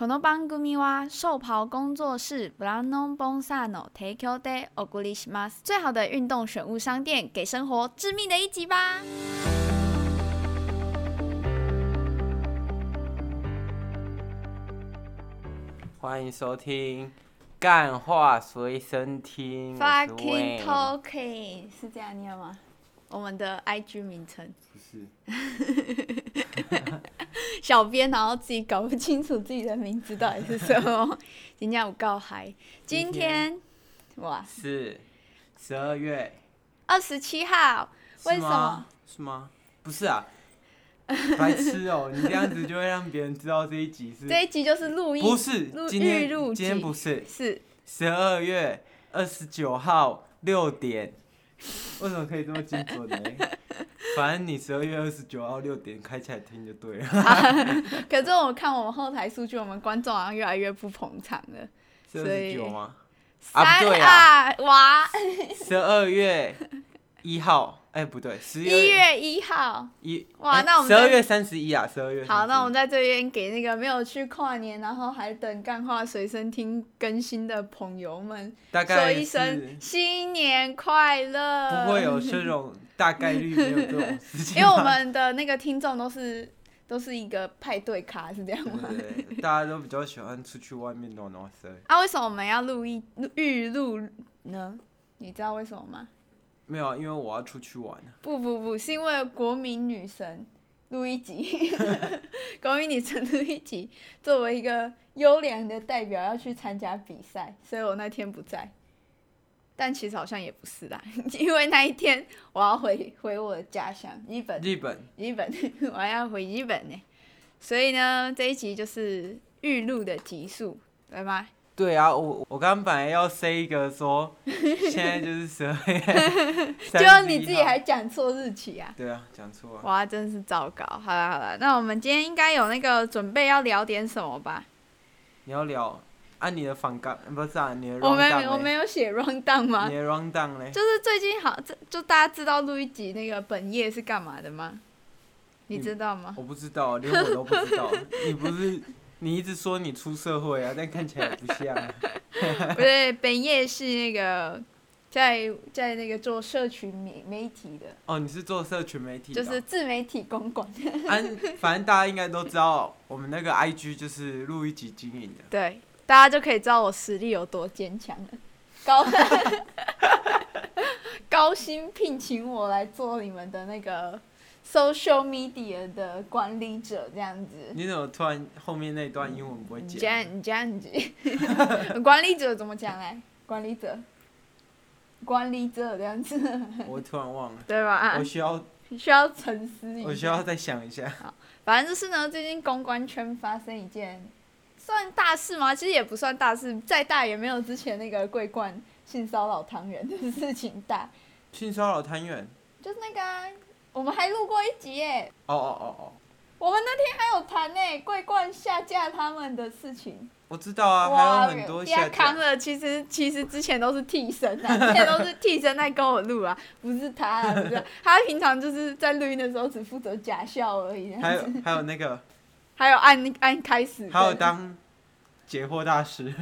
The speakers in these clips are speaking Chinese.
この番组は兽跑工作室ブランドボンサーの提供でお送りします。最好的运动选物商店，给生活致命的一击吧！欢迎收听干话随身听。Fucking talking 是这样念吗？我们的 IG 名称不是。 小编然后自己搞不清楚自己的名字到底是什么，今天我告嗨。今天哇是十二月二十七号，为什么？是吗？不是啊，白痴哦！你这样子就会让别人知道这一集是。这一集就是录音，不是今天录今天不是是十二月二十九号六点。为什么可以这么精准呢？反正你十二月二十九号六点开起来听就对了。可是我看我们后台数据，我们观众好像越来越不捧场了。是二十九吗？啊，不对啊！哇！十二月一号，哎，不对，十一月一号。一哇，那我们十二月三十一啊，十二月。好，那我们在这边给那个没有去跨年，然后还等干话随身听更新的朋友们，大概说一声新年快乐。不会有这种大概率没有这种事情。因为我们的那个听众都是都是一个派对咖，是这样吗？对，对，大家都比较喜欢出去外面暖暖身。啊，为什么我们要录一预录呢？你知道为什么吗？没有，因为我要出去玩。不不不，是因为国民女神录一集，国民女神录一集，作为一个优良的代表要去参加比赛，所以我那天不在。但其实好像也不是啦，因为那一天我要回回我的家乡日本。日本。日本，我要回日本呢，所以呢，这一集就是预录的集数，对吗？对啊，我我刚刚本来要 say 一个说，现在就是十二月，就你自己还讲错日期啊？对啊，讲错了。哇，真是糟糕！好了好了，那我们今天应该有那个准备要聊点什么吧？你要聊按、啊、你的反纲，不是啊，你的。我没我没有写 rundown 吗？你的 rundown 嘞？就是最近好，这就大家知道录一集那个本业是干嘛的吗？你知道吗？我不知道，连我都不知道。你不是？你一直说你出社会啊，但看起来不像。不对，本业是那个在在那个做社群媒媒体的。哦，你是做社群媒体的。就是自媒体公关。啊，反正大家应该都知道，我们那个 IG 就是录一集经营的。对，大家就可以知道我实力有多坚强了。高 高薪聘请我来做你们的那个。Social media 的管理者这样子，你怎么突然后面那段英文不会讲？这样这样子，管理者怎么讲哎？管理者，管理者这样子。我突然忘了。对吧？我需要需要沉思一下。我需要再想一下。好，反正就是呢，最近公关圈发生一件算大事吗？其实也不算大事，再大也没有之前那个桂冠性骚扰汤圆的事情大。性骚扰汤圆？就是那个。我们还录过一集耶！哦哦哦哦，我们那天还有谈呢，桂冠下架他们的事情。我知道啊，还有很多下康的，其实其实之前都是替身啊，之前都是替身在跟我录啊，不是他啊，不是他平常就是在录音的时候只负责假笑而已。还有还有那个，还有按按开始，还有当。解惑大师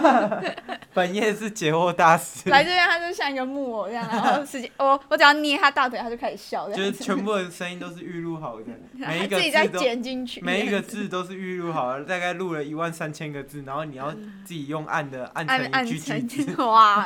本业是解惑大师。来这边，他就像一个木偶一样，然后直接我我只要捏他大腿，他就开始笑。就是全部的声音都是预录好的，每一个字都自己在剪进去，每一个字都是预录好的，大概录了一万三千个字，然后你要自己用按的按成一句句子。哇！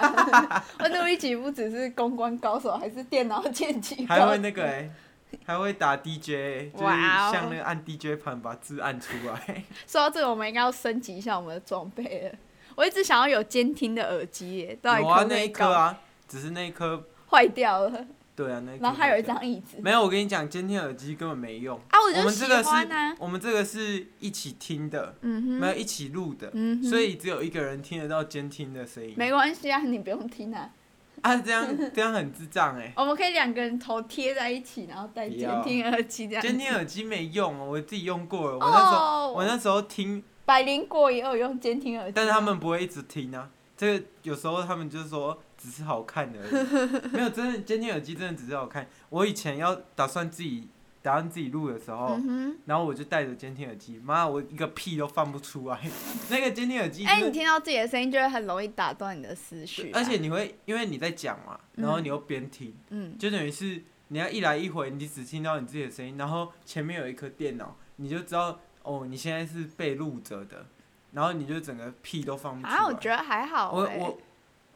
我录一集不只是公关高手，还是电脑剪辑。还会那个哎、欸。还会打 DJ，就是像那个按 DJ 盘把字按出来。说到这个，我们应该要升级一下我们的装备了。我一直想要有监听的耳机耶，到底可可？有啊，那一颗啊，只是那一颗坏掉了。对啊，那一颗。然后还有一张椅子。没有，我跟你讲，监听耳机根本没用。啊，我就喜欢啊。我们这个是，我们这个是一起听的，嗯哼，没有一起录的，嗯哼，所以只有一个人听得到监听的声音。没关系啊，你不用听啊。啊，这样这样很智障哎！我们可以两个人头贴在一起，然后戴监听耳机这样。监听耳机没用哦，我自己用过了。我那时候，oh, 我那时候听。百灵果也有用监听耳机。但是他们不会一直听啊，这个有时候他们就是说只是好看的而已，没有真的监听耳机真的只是好看。我以前要打算自己打算自己录的时候，嗯、然后我就戴着监听耳机，妈，我一个屁都放不出来。那个监听耳机，哎、欸，你听到自己的声音就会很容易打断你的思绪、啊，而且你会因为你在讲嘛，然后你又边听，嗯，就等于是你要一来一回，你只听到你自己的声音，然后前面有一颗电脑，你就知道哦，你现在是被录着的，然后你就整个屁都放不出来。啊，我觉得还好、欸，我我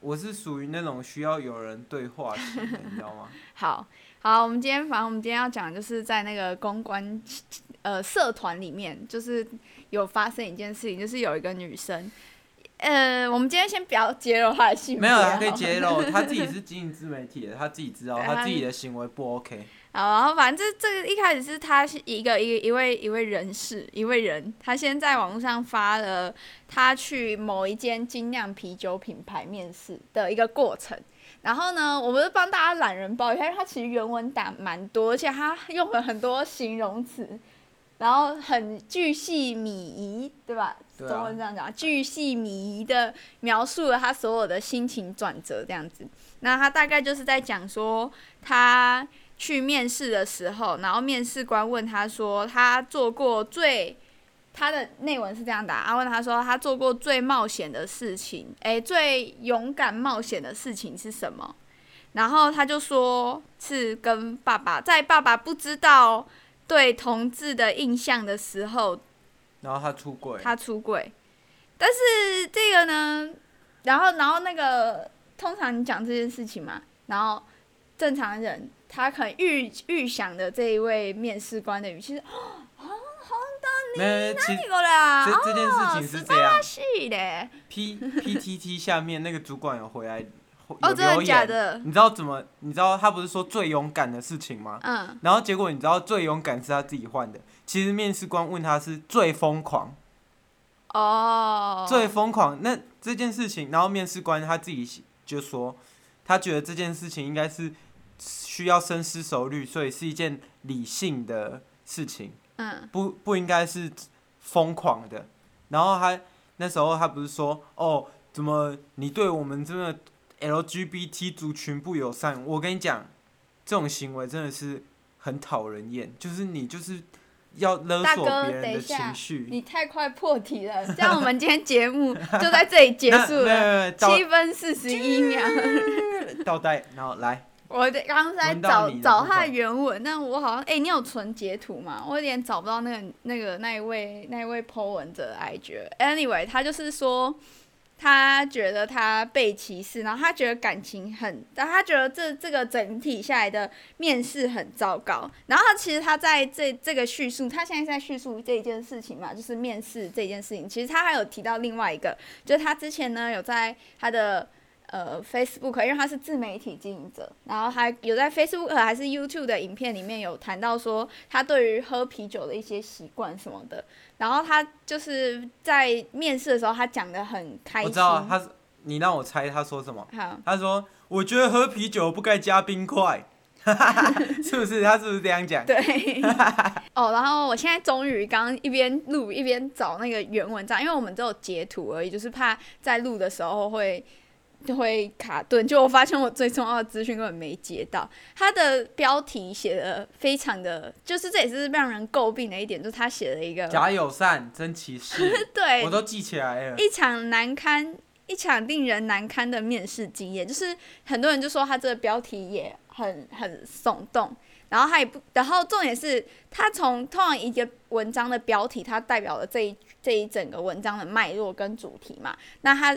我是属于那种需要有人对话型的，你知道吗？好。好，我们今天反正我们今天要讲的就是在那个公关呃社团里面，就是有发生一件事情，就是有一个女生，呃，我们今天先不要揭露她的姓名，没有，她可以揭露，她自己是经营自媒体的，她自己知道她自己的行为不 OK。好，然后反正这这个一开始是她是一个一个一位一位人士一位人，他先在网络上发了他去某一间精酿啤酒品牌面试的一个过程。然后呢，我们是帮大家懒人包一下，因为他其实原文打蛮多，而且它用了很多形容词，然后很巨细靡遗，对吧？中文这样讲，巨细靡遗的描述了他所有的心情转折这样子。那他大概就是在讲说，他去面试的时候，然后面试官问他说，他做过最。他的内文是这样的，他问他说他做过最冒险的事情，诶、欸，最勇敢冒险的事情是什么？然后他就说是跟爸爸在爸爸不知道对同志的印象的时候，然后他出轨，他出轨，但是这个呢，然后然后那个通常你讲这件事情嘛，然后正常人他可能预预想的这一位面试官的语气是。没 有，其实这这件事情是这样。的。P P T T 下面那个主管有回来，有哦，真的假的？你知道怎么？你知道他不是说最勇敢的事情吗？嗯。然后结果你知道最勇敢是他自己换的。其实面试官问他是最疯狂。哦。最疯狂，那这件事情，然后面试官他自己就说，他觉得这件事情应该是需要深思熟虑，所以是一件理性的事情。嗯，不不应该是疯狂的。然后他那时候他不是说哦，怎么你对我们这个 LGBT 族群不友善？我跟你讲，这种行为真的是很讨人厌。就是你就是要勒索别人的情绪。你太快破题了，这样我们今天节目 就在这里结束了，七分四十一秒。倒带，然后来。我刚刚在找找他的原文，但我好像哎、欸，你有存截图吗？我有点找不到那个那个那一位那一位 po 文者的 IG。Anyway，他就是说他觉得他被歧视，然后他觉得感情很，但他觉得这这个整体下来的面试很糟糕。然后他其实他在这这个叙述，他现在在叙述这一件事情嘛，就是面试这件事情。其实他还有提到另外一个，就是他之前呢有在他的。呃，Facebook，因为他是自媒体经营者，然后还有在 Facebook 还是 YouTube 的影片里面有谈到说他对于喝啤酒的一些习惯什么的，然后他就是在面试的时候他讲的很开心。我知道他，你让我猜他说什么？好，他说我觉得喝啤酒不该加冰块，是不是？他是不是这样讲？对。哦，然后我现在终于刚刚一边录一边找那个原文章，因为我们只有截图而已，就是怕在录的时候会。就会卡顿，就我发现我最重要的资讯根本没接到。他的标题写的非常的，就是这也是让人诟病的一点，就是他写了一个假友善真歧视，对，我都记起来了。一场难堪，一场令人难堪的面试经验，就是很多人就说他这个标题也很很耸动，然后他也不，然后重点是他从通常一个文章的标题，它代表了这一这一整个文章的脉络跟主题嘛，那他。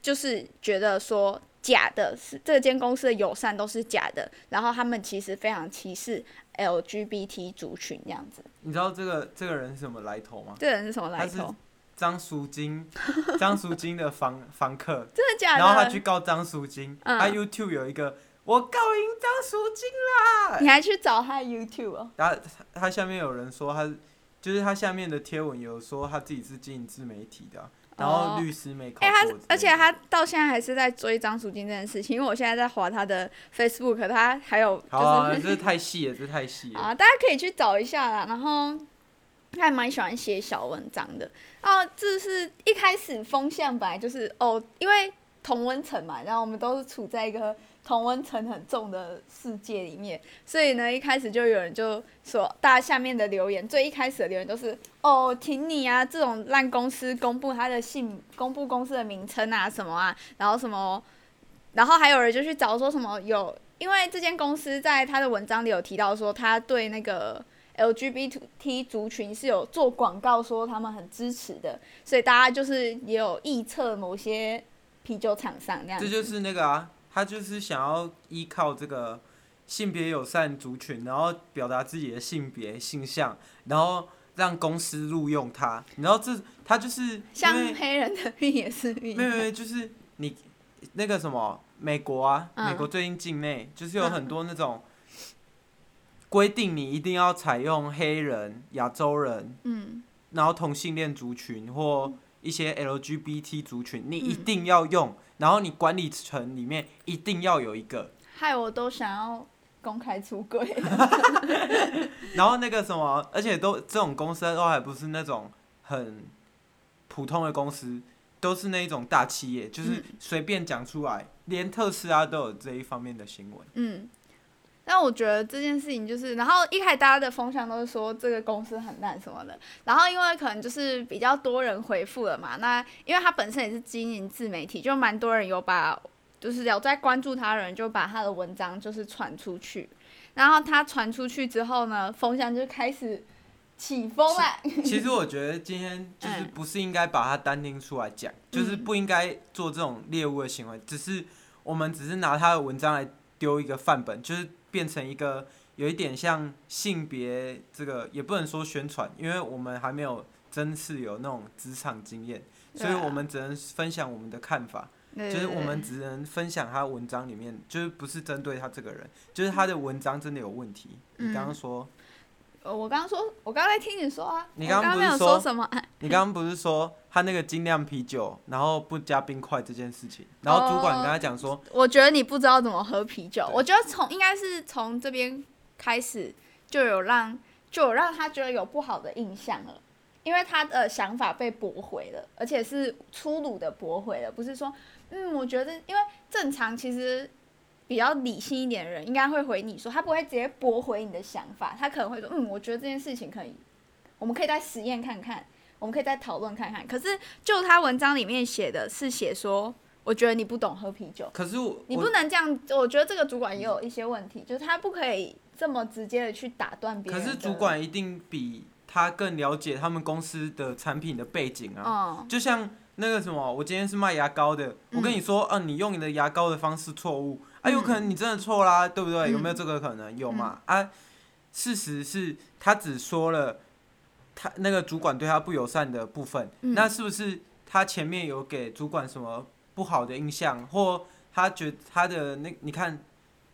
就是觉得说假的是这间公司的友善都是假的，然后他们其实非常歧视 LGBT 族群这样子。你知道这个这个人是什么来头吗？这个人是什么来头？张淑晶，张淑晶的房房客。真的假的？然后他去告张淑晶，嗯、他 YouTube 有一个我告赢张淑晶啦。你还去找他 YouTube 哦？然后他下面有人说他，就是他下面的贴文有说他自己是经营自媒体的、啊。然后律师没考哎、欸、他而且他到现在还是在追张淑静这件事情，因为我现在在滑他的 Facebook，他还有就是，好啊，这太细了，这太细了 啊！大家可以去找一下啦。然后他还蛮喜欢写小文章的。哦，这是一开始风向本来就是哦，因为同温层嘛，然后我们都是处在一个同温层很重的世界里面，所以呢，一开始就有人就说，大家下面的留言，最一开始的留言都是哦，挺你啊，这种烂公司公布他的姓，公布公司的名称啊什么啊，然后什么，然后还有人就去找说什么有，因为这间公司在他的文章里有提到说，他对那个。LGBT 族群是有做广告说他们很支持的，所以大家就是也有臆测某些啤酒厂商那样。这就是那个啊，他就是想要依靠这个性别友善族群，然后表达自己的性别性向，然后让公司录用他。然后这他就是像黑人的运也是运。没有没有，就是你那个什么美国啊，嗯、美国最近境内就是有很多那种。规定你一定要采用黑人、亚洲人，嗯，然后同性恋族群或一些 LGBT 族群，你一定要用，嗯、然后你管理层里面一定要有一个。害我都想要公开出柜。然后那个什么，而且都这种公司都还不是那种很普通的公司，都是那一种大企业，就是随便讲出来，嗯、连特斯拉都有这一方面的新闻。嗯。但我觉得这件事情就是，然后一开始大家的风向都是说这个公司很烂什么的，然后因为可能就是比较多人回复了嘛，那因为他本身也是经营自媒体，就蛮多人有把，就是有在关注他的人就把他的文章就是传出去，然后他传出去之后呢，风向就开始起风了。其实我觉得今天 就是不是应该把它单拎出来讲，嗯、就是不应该做这种猎物的行为，只是我们只是拿他的文章来丢一个范本，就是。变成一个有一点像性别这个，也不能说宣传，因为我们还没有真是有那种职场经验，所以我们只能分享我们的看法，就是我们只能分享他文章里面，就是不是针对他这个人，就是他的文章真的有问题。你刚刚说。我刚刚说，我刚刚在听你说啊。你刚刚没有说什么？你刚刚不是说他那个精酿啤酒，然后不加冰块这件事情？然后主管跟他讲说，我觉得你不知道怎么喝啤酒。我觉得从应该是从这边开始就有让就有让他觉得有不好的印象了，因为他的想法被驳回了，而且是粗鲁的驳回了，不是说嗯，我觉得因为正常其实。比较理性一点的人应该会回你说，他不会直接驳回你的想法，他可能会说，嗯，我觉得这件事情可以，我们可以再实验看看，我们可以再讨论看看。可是就他文章里面写的是写说，我觉得你不懂喝啤酒。可是我，你不能这样，我觉得这个主管也有一些问题，就是他不可以这么直接的去打断别人。可是主管一定比他更了解他们公司的产品的背景啊，嗯、就像那个什么，我今天是卖牙膏的，我跟你说，嗯、啊，你用你的牙膏的方式错误。啊，有可能你真的错啦，对不对？有没有这个可能？有嘛？啊，事实是他只说了他那个主管对他不友善的部分，那是不是他前面有给主管什么不好的印象，或他觉得他的那你看，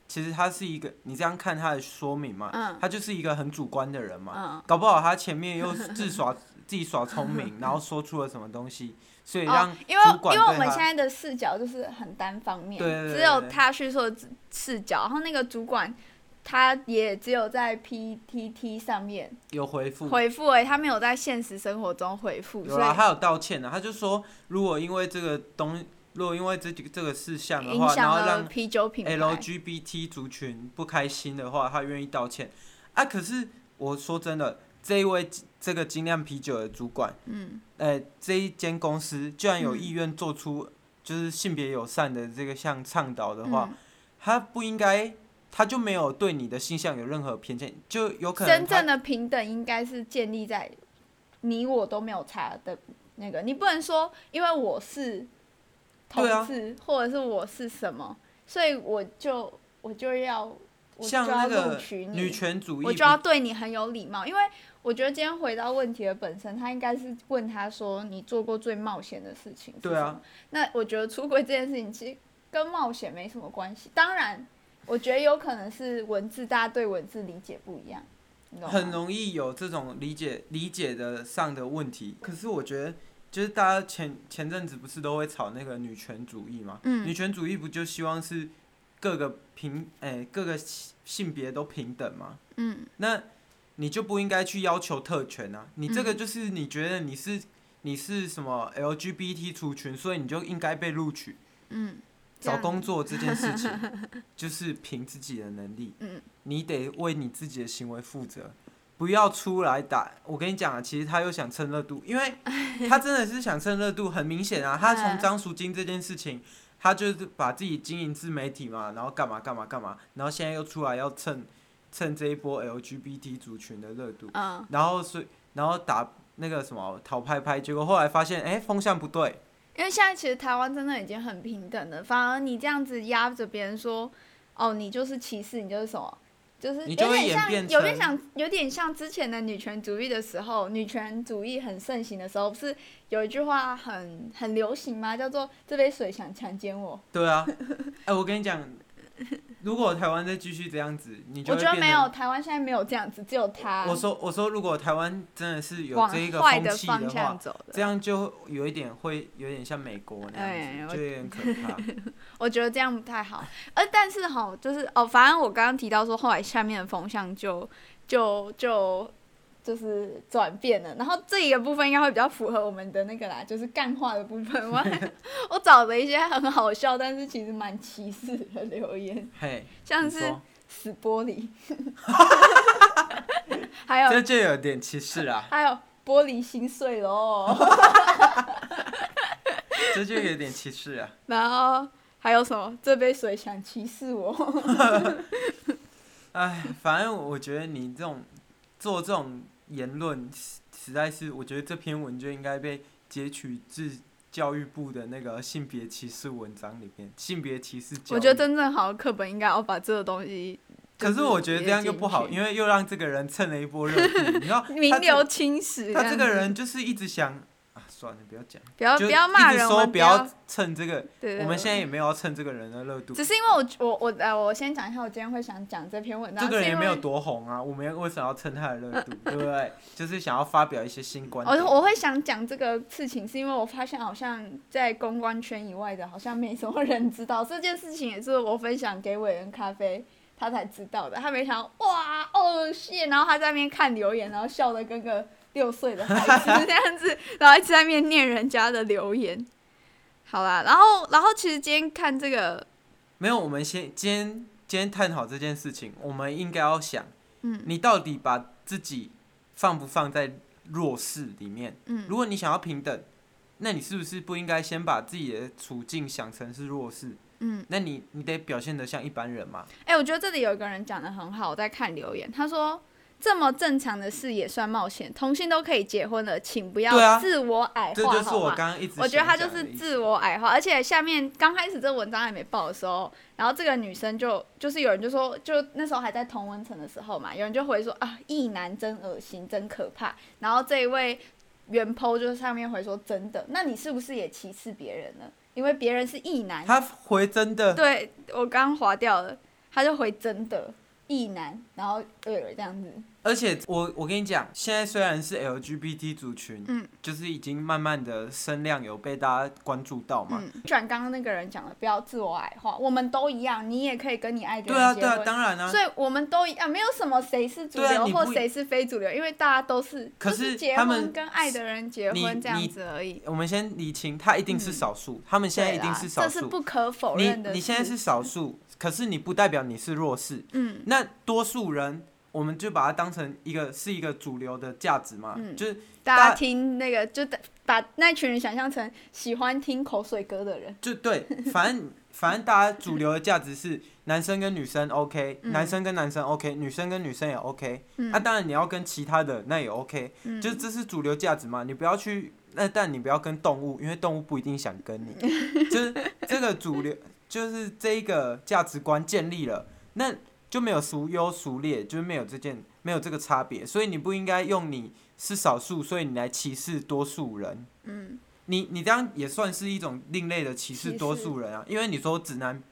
其实他是一个，你这样看他的说明嘛，他就是一个很主观的人嘛，搞不好他前面又自耍自己耍聪明，然后说出了什么东西。所以让因为因为我们现在的视角就是很单方面，只有他叙述的视角，然后那个主管他也只有在 PTT 上面有回复回复哎，他没有在现实生活中回复。有啊，他有道歉的，他就说如果因为这个东，如果因为这这个事项的话，然后让啤酒品牌 LGBT 族群不开心的话，他愿意道歉。啊，可是我说真的。这一位这个精酿啤酒的主管，嗯，呃，这一间公司居然有意愿做出就是性别友善的这个项倡导的话，嗯、他不应该，他就没有对你的性向有任何偏见，就有可能真正的平等应该是建立在你我都没有差的那个，你不能说因为我是同志，啊、或者是我是什么，所以我就我就要我就要录取你，女权主义，我就要对你很有礼貌，因为。我觉得今天回到问题的本身，他应该是问他说：“你做过最冒险的事情是什么？”对啊。那我觉得出轨这件事情其实跟冒险没什么关系。当然，我觉得有可能是文字，大家对文字理解不一样，你懂吗？很容易有这种理解理解的上的问题。可是我觉得，就是大家前前阵子不是都会吵那个女权主义嘛？嗯。女权主义不就希望是各个平哎、欸、各个性别都平等吗？嗯。那。你就不应该去要求特权啊！你这个就是你觉得你是你是什么 LGBT 族群，所以你就应该被录取。嗯，找工作这件事情，就是凭自己的能力。嗯，你得为你自己的行为负责，不要出来打。我跟你讲啊，其实他又想蹭热度，因为 他真的是想蹭热度，很明显啊。他从张淑金这件事情，他就是把自己经营自媒体嘛，然后干嘛干嘛干嘛，然后现在又出来要蹭蹭这一波 LGBT 族群的热度。嗯，然后所以然后打那个什么讨拍拍，结果后来发现，哎，风向不对。因为现在其实台湾真的已经很平等了，反而你这样子压着别人说，哦，你就是歧视，你就是什么，就是有点像，有点像，有点像之前的女权主义的时候，女权主义很盛行的时候，不是有一句话很很流行吗？叫做“这杯水想强奸我”。对啊，哎，我跟你讲。如果台湾再继续这样子，你就我觉得没有，台湾现在没有这样子，只有他。我说我说，如果台湾真的是有这一个风气的话，的这样就有一点会有点像美国那样子，哎、就有点可怕。我觉得这样不太好，呃但是哈，就是哦，反正我刚刚提到说，后来下面的风向就就就。就是转变了，然后这一个部分应该会比较符合我们的那个啦，就是干话的部分。我 我找了一些很好笑，但是其实蛮歧视的留言，像是死玻璃，还有这就有点歧视啊，还有玻璃心碎喽，这就有点歧视啊。然后还有什么？这杯水想歧视我？哎，反正我觉得你这种做这种。言论实在是，我觉得这篇文就应该被截取自教育部的那个性别歧视文章里面。性别歧视我觉得真正好的课本应该要把这个东西。可是我觉得这样又不好，因为又让这个人蹭了一波热度。你知道，名流青史。他这个人就是一直想。算了，不要讲，不要不要骂人，说不要蹭这个。对我们现在也没有要蹭这个人的热度。只是因为我我我呃，我先讲一下，我今天会想讲这篇文章。这个人也没有多红啊，我们为什么要蹭他的热度？对不对？就是想要发表一些新观点。我我会想讲这个事情，是因为我发现好像在公关圈以外的，好像没什么人知道这件事情。也是我分享给伟人咖啡，他才知道的。他没想到哇哦谢，然后他在那边看留言，然后笑的跟个。六岁的孩子这样子，然后一直在面念人家的留言，好啦，然后然后其实今天看这个，没有，我们先今天今天探讨这件事情，我们应该要想，嗯，你到底把自己放不放在弱势里面？嗯，如果你想要平等，那你是不是不应该先把自己的处境想成是弱势？嗯，那你你得表现得像一般人嘛？哎、欸，我觉得这里有一个人讲得很好，我在看留言，他说。这么正常的事也算冒险？同性都可以结婚了，请不要自我矮化。这就是我刚刚一直我觉得他就是自我矮化，而且下面刚开始这个文章还没报的时候，然后这个女生就就是有人就说，就那时候还在同温层的时候嘛，有人就回说啊，异男真恶心，真可怕。然后这一位原 po 就是上面回说真的，那你是不是也歧视别人呢？因为别人是异男。他回真的。对，我刚划掉了，他就回真的异男，然后呃这样子。而且我我跟你讲，现在虽然是 LGBT 族群，嗯，就是已经慢慢的声量有被大家关注到嘛。嗯，转刚刚那个人讲的，不要自我矮化，我们都一样，你也可以跟你爱的人结婚。对啊，对啊，当然啊。所以我们都一样，没有什么谁是主流或谁是非主流，因为大家都是，可是结婚跟爱的人结婚这样子而已。我们先理清，他一定是少数，他们现在一定是少数，这是不可否认的。你你现在是少数，可是你不代表你是弱势。嗯，那多数人。我们就把它当成一个是一个主流的价值嘛，嗯、就是大家听那个，就把那群人想象成喜欢听口水歌的人。就对，反正 反正大家主流的价值是男生跟女生 OK，、嗯、男生跟男生 OK，女生跟女生也 OK。那、嗯啊、当然你要跟其他的那也 OK，、嗯、就这是主流价值嘛，你不要去那，但你不要跟动物，因为动物不一定想跟你。就是这个主流，就是这一个价值观建立了，那。就没有孰优孰劣，就是没有这件没有这个差别，所以你不应该用你是少数，所以你来歧视多数人。嗯，你你这样也算是一种另类的歧视多数人啊，因为你说直男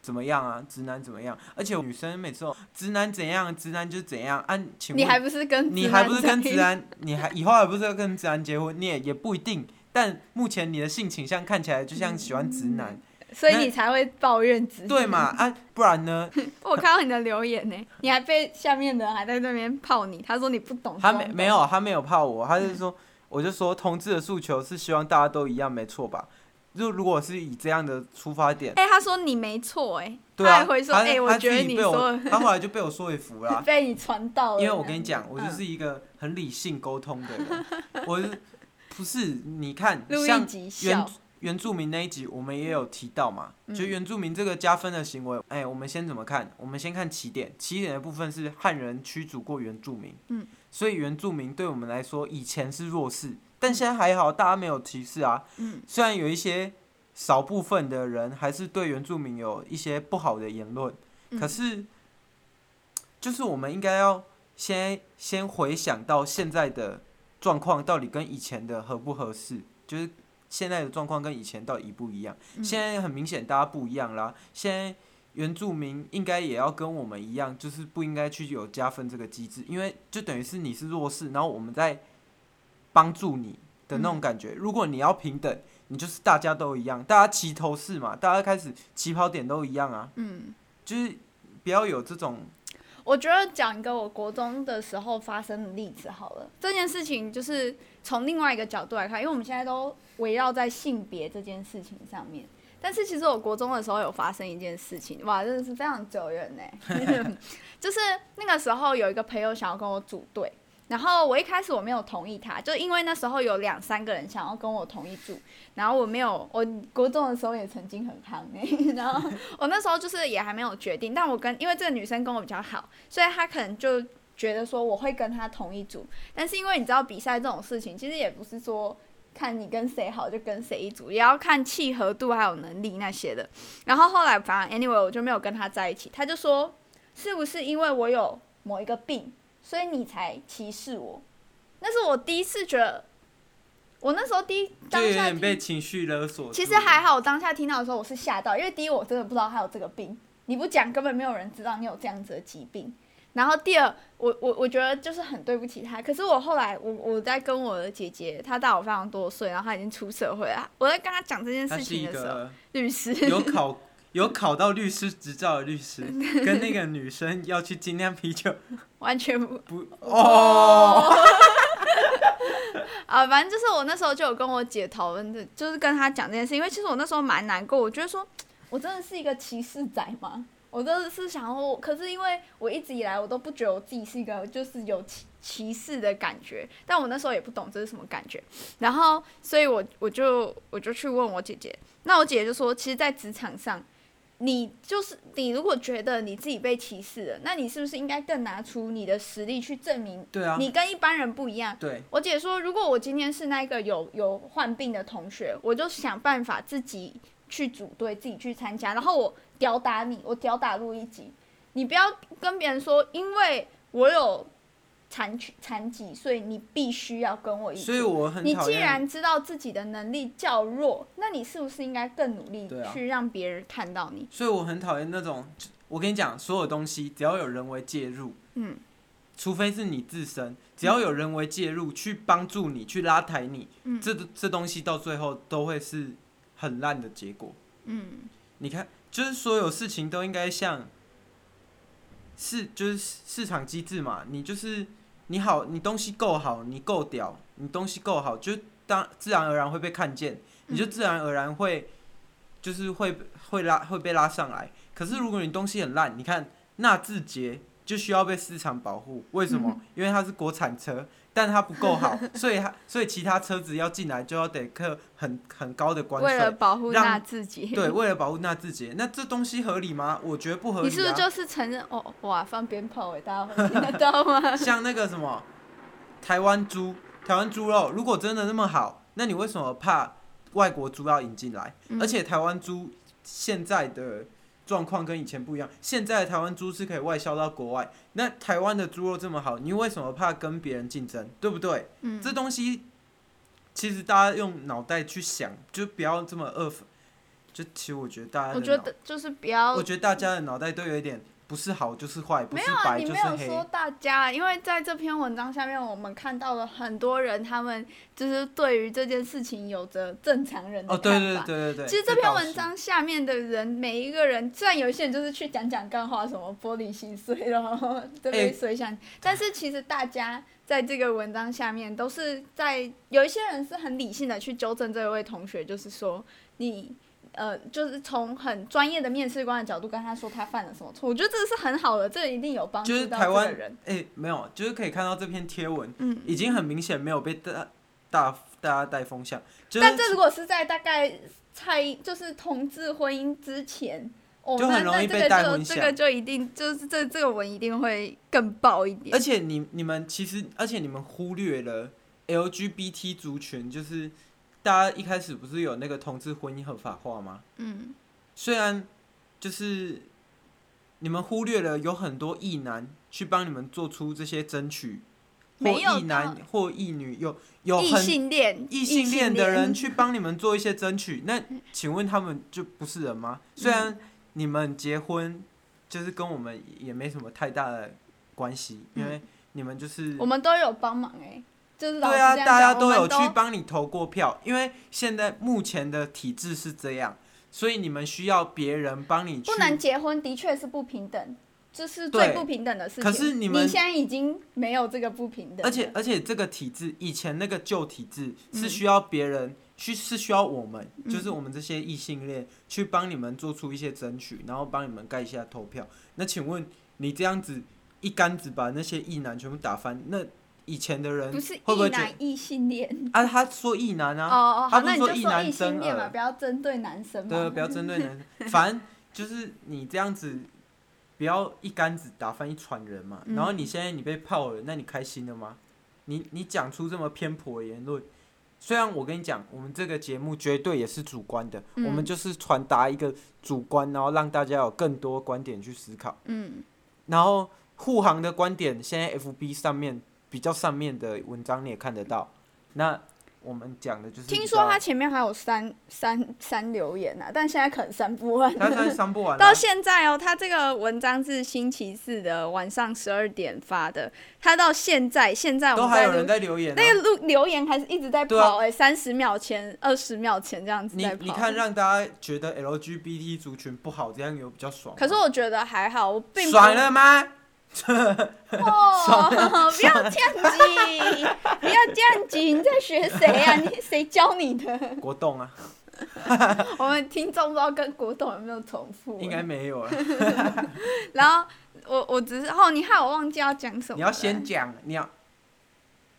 怎么样啊，直男怎么样，而且女生每次说直男怎样，直男就怎样，啊，请问你还不是跟你还不是跟直男，你还以后还不是要跟直男结婚，你也也不一定，但目前你的性倾向看起来就像喜欢直男。嗯所以你才会抱怨自己。对嘛？啊，不然呢？我看到你的留言呢，你还被下面的人还在那边泡你。他说你不懂。他没没有，他没有泡我，他就是说，我就说同志的诉求是希望大家都一样，没错吧？就如果是以这样的出发点，哎、欸，他说你没错，哎，对啊，他还会说，哎、欸，我觉得你说，他后来就被我说服了，被你传到了。因为我跟你讲，我就是一个很理性沟通的人，嗯、我不是你看像原原住民那一集，我们也有提到嘛，嗯、就原住民这个加分的行为，哎、欸，我们先怎么看？我们先看起点，起点的部分是汉人驱逐过原住民，嗯，所以原住民对我们来说以前是弱势。但现在还好，大家没有歧视啊。嗯，虽然有一些少部分的人还是对原住民有一些不好的言论，嗯，可是就是我们应该要先先回想到现在的状况到底跟以前的合不合适？就是现在的状况跟以前到底一不一样？嗯，现在很明显大家不一样啦。现在原住民应该也要跟我们一样，就是不应该去有加分这个机制，因为就等于是你是弱势，然后我们在。帮助你的那种感觉。如果你要平等，你就是大家都一样，大家齐头式嘛，大家开始起跑点都一样啊。嗯，就是不要有这种。我觉得讲一个我国中的时候发生的例子好了。这件事情就是从另外一个角度来看，因为我们现在都围绕在性别这件事情上面。但是其实我国中的时候有发生一件事情，哇，真的是非常久远呢。就是那个时候有一个朋友想要跟我组队。然后我一开始我没有同意他，就因为那时候有两三个人想要跟我同一组，然后我没有，我国中的时候也曾经很胖诶，然后我那时候就是也还没有决定，但我跟因为这个女生跟我比较好，所以她可能就觉得说我会跟他同一组，但是因为你知道比赛这种事情，其实也不是说看你跟谁好就跟谁一组，也要看契合度还有能力那些的。然后后来反正 anyway 我就没有跟他在一起，他就说是不是因为我有某一个病？所以你才歧视我，那是我第一次觉得，我那时候第一当下被情绪勒索。其实还好，我当下听到的时候我是吓到，因为第一我真的不知道他有这个病，你不讲根本没有人知道你有这样子的疾病。然后第二，我我我觉得就是很对不起他。可是我后来我我在跟我的姐姐，她大我非常多岁，然后她已经出社会了。我在跟她讲这件事情的时候，律师有 考。有考到律师执照的律师，跟那个女生要去精酿啤酒，完全不不哦。啊，反正就是我那时候就有跟我姐讨论的，就是跟她讲这件事，因为其实我那时候蛮难过，我觉得说，我真的是一个歧视仔吗？我真的是想说，可是因为我一直以来我都不觉得我自己是一个就是有歧歧视的感觉，但我那时候也不懂这是什么感觉，然后所以我我就我就去问我姐姐，那我姐姐就说，其实，在职场上。你就是你，如果觉得你自己被歧视了，那你是不是应该更拿出你的实力去证明？对啊，你跟一般人不一样。对，我姐说，如果我今天是那个有有患病的同学，我就想办法自己去组队，自己去参加，然后我吊打你，我吊打路易吉，你不要跟别人说，因为我有。残残疾，所以你必须要跟我一起。所以我很。你既然知道自己的能力较弱，那你是不是应该更努力去让别人看到你？所以我很讨厌那种，我跟你讲，所有东西只要有人为介入，嗯，除非是你自身，只要有人为介入去帮助你，去拉抬你，嗯，这这东西到最后都会是很烂的结果。嗯，你看，就是所有事情都应该像，市就是市场机制嘛，你就是。你好，你东西够好，你够屌，你东西够好，就当自然而然会被看见，你就自然而然会，就是会会拉会被拉上来。可是如果你东西很烂，你看纳智捷就需要被市场保护，为什么？因为它是国产车。但它不够好，所以它所以其他车子要进来就要得克很很高的关税，为了保护纳自己。对，为了保护那自己，那这东西合理吗？我觉得不合理、啊。你是不是就是承认？哦，哇，放鞭炮诶，大家会听得到吗？像那个什么台湾猪，台湾猪肉，如果真的那么好，那你为什么怕外国猪要引进来？嗯、而且台湾猪现在的。状况跟以前不一样，现在台湾猪是可以外销到国外。那台湾的猪肉这么好，你为什么怕跟别人竞争？对不对？嗯。这东西其实大家用脑袋去想，就不要这么二分。就其实我觉得大家，我觉得就是不要。我觉得大家的脑袋都有一点不是好就是坏，不是没有啊，白就是你没有说。大家，因为在这篇文章下面，我们看到了很多人，他们就是对于这件事情有着正常人的哦，看法。对对对对对。其实这篇文章下面的人，每一个人，虽然有一些人就是去讲讲干话，什么玻璃心碎了，对不对？水想，但是其实大家在这个文章下面都是在有一些人是很理性的去纠正这位同学，就是说你。呃，就是从很专业的面试官的角度跟他说他犯了什么错，我觉得这是很好的，这一定有帮助到这个人。哎、欸，没有，就是可以看到这篇贴文，嗯，已经很明显没有被大大大家带风向。就是、但这如果是在大概蔡就是同志婚姻之前，哦，就很容易被带风向。这个就一定就是这这个文一定会更爆一点。而且你你们其实，而且你们忽略了 LGBT 族群，就是。大家一开始不是有那个同志婚姻合法化吗？嗯，虽然就是你们忽略了有很多异男去帮你们做出这些争取，或异男或异女有有很异性恋异性恋的人去帮你们做一些争取，那请问他们就不是人吗？虽然你们结婚就是跟我们也没什么太大的关系，因为你们就是我们都有帮忙哎、欸。就是、对啊，大家都有去帮你投过票，因为现在目前的体制是这样，所以你们需要别人帮你去。不能结婚的确是不平等，这是最不平等的事情。可是你们你现在已经没有这个不平等。而且而且这个体制，以前那个旧体制是需要别人去、嗯，是需要我们，就是我们这些异性恋去帮你们做出一些争取，然后帮你们盖一下投票。那请问你这样子一竿子把那些异男全部打翻，那？以前的人不是会不会异男异性恋啊？他说异男啊，哦哦，他不是说异男真恋嘛，不要针对男生嘛。对，不要针对男生，反正就是你这样子，不要一竿子打翻一船人嘛。然后你现在你被泡了，那你开心了吗？你你讲出这么偏颇的言论，虽然我跟你讲，我们这个节目绝对也是主观的，我们就是传达一个主观，然后让大家有更多观点去思考。嗯。然后护航的观点，现在 FB 上面。比较上面的文章你也看得到，那我们讲的就是。听说他前面还有删删删留言啊，但现在可能删不完。他删不完。到现在哦，他这个文章是星期四的晚上十二点发的，他到现在现在我们都还有人在留言，啊，那个录留言还是一直在跑哎，三十秒前、二十秒前这样子在跑。你你看，让大家觉得 LGBT 族群不好，这样有比较爽。可是我觉得还好，我并不爽了吗？哦，不要这样子，不要这样子，你在学谁啊？你谁教你的？国栋啊。我们听众不知道跟国栋有没有重复？应该没有啊。然后我我只是哦，你害我忘记要讲什么。你要先讲，你要。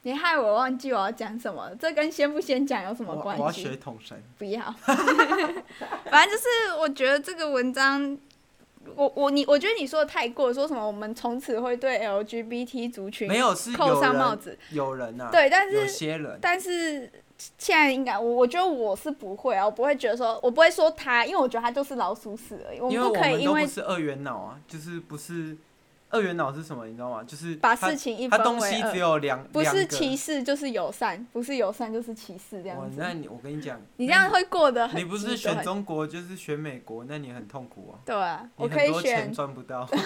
你害我忘记我要讲什么，这跟先不先讲有什么关系？我要学统神。不要。反正就是，我觉得这个文章。我我你我觉得你说的太过，说什么我们从此会对 LGBT 族群没有是扣上帽子，有人啊，对，但是有些人，但是现在应该我我觉得我是不会啊，我不会觉得说，我不会说他，因为我觉得他就是老鼠屎而已，我们不可以因为，是二元脑啊，就是不是。二元脑是什么？你知道吗？就是把事情一分为东西只有两，不是歧视就是友善，不是友善就是歧视这样子。哦，那你我跟你讲，你这样会过得很。你不是选中国就是选美国，那你很痛苦啊。对啊，我可以选。很多钱赚不到。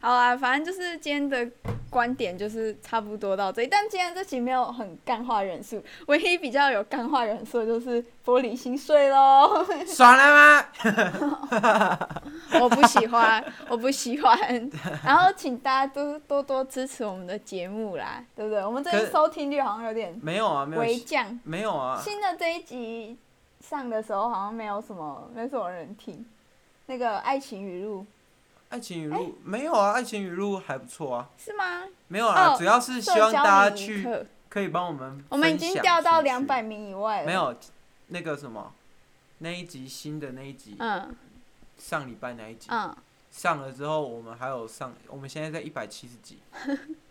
好啊，反正就是今天的观点就是差不多到这里，但今天这集没有很干化元素，唯一比较有干化元素的就是玻璃心碎喽。爽了吗？我不喜欢，我不喜欢。然后请大家都多多支持我们的节目啦，对不对？我们这个收听率好像有点没有啊，没有微降，没有啊。新的这一集上的时候好像没有什么，没什么人听。那个爱情语录。爱情语录、欸、没有啊，爱情语录还不错啊。是吗？没有啊，哦、主要是希望大家去可以帮我们。我们已经掉到两百名以外了。没有，那个什么，那一集新的那一集，嗯，上礼拜那一集，嗯，上了之后我们还有上，我们现在在一百七十几，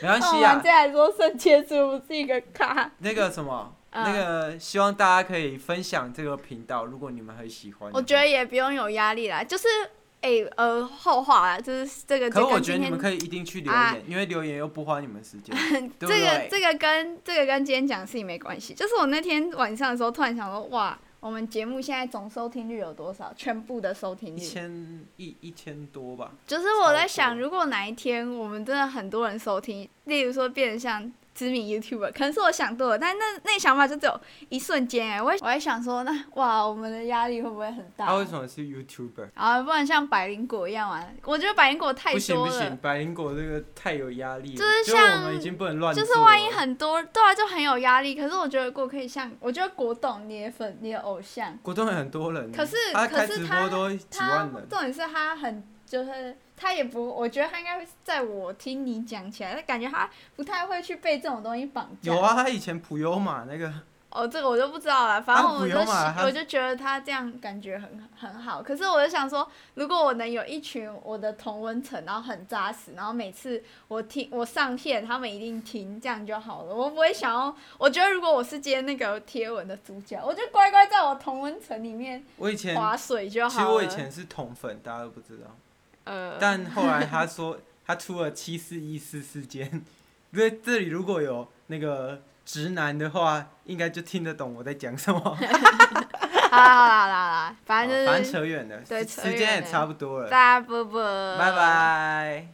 没关系啊。我们再来说圣切是不是一个卡。那个什么，嗯、那个希望大家可以分享这个频道，如果你们很喜欢。我觉得也不用有压力啦，就是。哎、欸，呃，后话啦，就是这个。可是我觉得你们可以一定去留言，啊、因为留言又不花你们时间。这个这个跟这个跟今天讲的事情没关系。就是我那天晚上的时候，突然想说，哇，我们节目现在总收听率有多少？全部的收听率？一千一一千多吧。就是我在想，如果哪一天我们真的很多人收听，例如说变得像。知名 YouTuber 可能是我想多了，但那那想法就只有一瞬间哎，我我还想说，那哇，我们的压力会不会很大？他、啊、为什么是 YouTuber？啊，不然像百灵果一样玩。我觉得百灵果太多了。不行不行，百灵果这个太有压力了。就是像，我们已经不能乱。就是万一很多，对啊，就很有压力。可是我觉得如果可以像，我觉得果冻你的粉，你的偶像。果冻很多人。可是他开直播都几万人。重点是他很就是。他也不，我觉得他应该会在我听你讲起来，他感觉他不太会去被这种东西绑架。有啊，他以前普悠玛那个。哦，这个我就不知道了。反正我就我就觉得他这样感觉很很好。可是我就想说，如果我能有一群我的同温层，然后很扎实，然后每次我听我上片，他们一定听，这样就好了。我不会想要，我觉得如果我是接那个贴文的主角，我就乖乖在我同温层里面划水就好了。其实我以前是同粉，大家都不知道。呃，但后来他说他出了七四一四事件，因为这里如果有那个直男的话，应该就听得懂我在讲什么。好啦好啦好啦，反正就是反正扯远了，对，时间也差不多了，大家不不，拜拜。